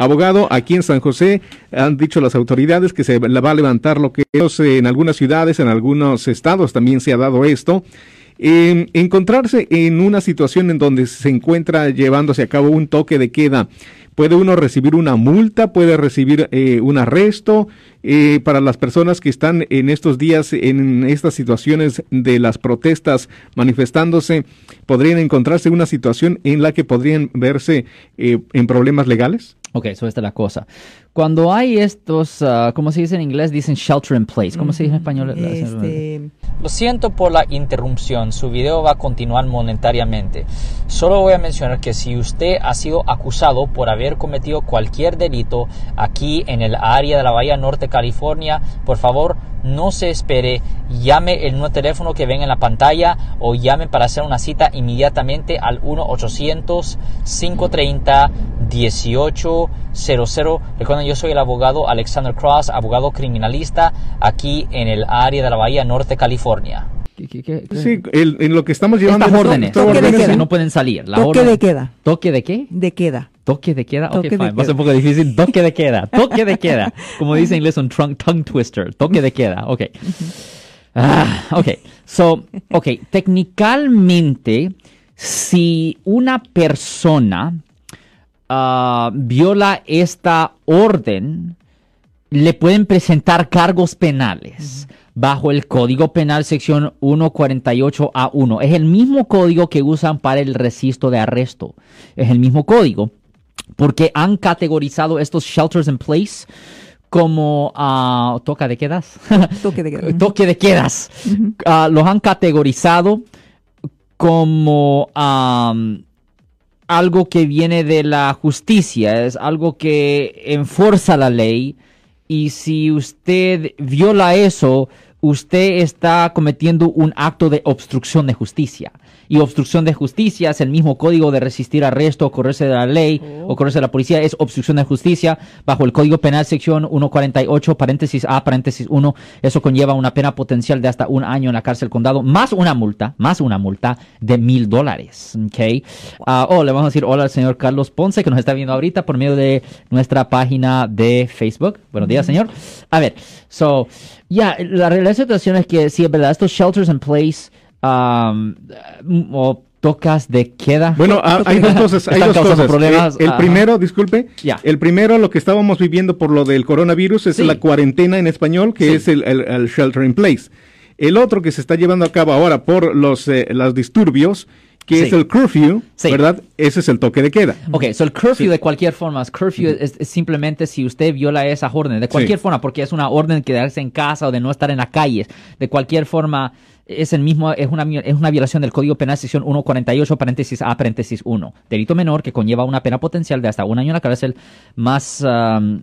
Abogado, aquí en San José han dicho las autoridades que se va a levantar lo que es en algunas ciudades, en algunos estados también se ha dado esto. encontrarse en una situación en donde se encuentra llevándose a cabo un toque de queda, puede uno recibir una multa, puede recibir eh, un arresto. Eh, para las personas que están en estos días en estas situaciones de las protestas manifestándose, podrían encontrarse una situación en la que podrían verse eh, en problemas legales. Ok, eso esta es la cosa. Cuando hay estos, uh, ¿cómo se dice en inglés? Dicen shelter in place. ¿Cómo se dice en español? Este... Lo siento por la interrupción. Su video va a continuar monetariamente. Solo voy a mencionar que si usted ha sido acusado por haber cometido cualquier delito aquí en el área de la Bahía Norte, California, por favor no se espere, llame el nuevo teléfono que ven en la pantalla o llame para hacer una cita inmediatamente al 1-800-530-1800. Recuerden, yo soy el abogado Alexander Cross, abogado criminalista aquí en el área de la Bahía Norte, California. Sí, en lo que estamos llevando Estas órdenes, órdenes no pueden salir. toque de queda. ¿Toque de qué? De queda. Toque de queda. Ok, fine. Va a ser un poco difícil. Toque de queda. Toque de queda. Como dice en inglés, un tongue twister. Toque de queda. Ok. Ah, ok. So, ok. Técnicamente, si una persona uh, viola esta orden, le pueden presentar cargos penales bajo el Código Penal sección 148A1. Es el mismo código que usan para el registro de arresto. Es el mismo código porque han categorizado estos shelters in place como uh, toca de quedas. Toque de quedas. Toque de quedas. Ah, los han categorizado como algo que viene de la justicia, es algo que enforza la ley y si usted viola eso, usted está cometiendo un acto de obstrucción de justicia. Y obstrucción de justicia es el mismo código de resistir arresto o correrse de la ley o correrse de la policía, es obstrucción de justicia bajo el Código Penal sección 148, paréntesis A, paréntesis 1. Eso conlleva una pena potencial de hasta un año en la cárcel condado, más una multa, más una multa de mil dólares. Okay. Uh, oh, le vamos a decir hola al señor Carlos Ponce que nos está viendo ahorita por medio de nuestra página de Facebook. Buenos días, señor. A ver, so, ya, la situación es que sí, es verdad, estos shelters in place um, o tocas de queda. Bueno, ah, hay dos cosas. Hay dos cosas. Problemas, el, primero, disculpe, el primero, lo que estábamos viviendo por lo del coronavirus es la cuarentena en español, que es el, shelter in place. El otro que se está llevando a cabo ahora por los, eh, los disturbios que es el curfew, ¿verdad? Ese es el toque de queda. Ok, so el curfew de cualquier forma, el curfew es, simplemente si usted viola esa orden, de cualquier forma, porque es una orden de quedarse en casa o de no estar en la calle, de cualquier forma es el mismo, es una, es una violación del Código Penal sección 148 paréntesis A paréntesis 1. Delito menor que conlleva una pena potencial de hasta un año en la cárcel más... Um,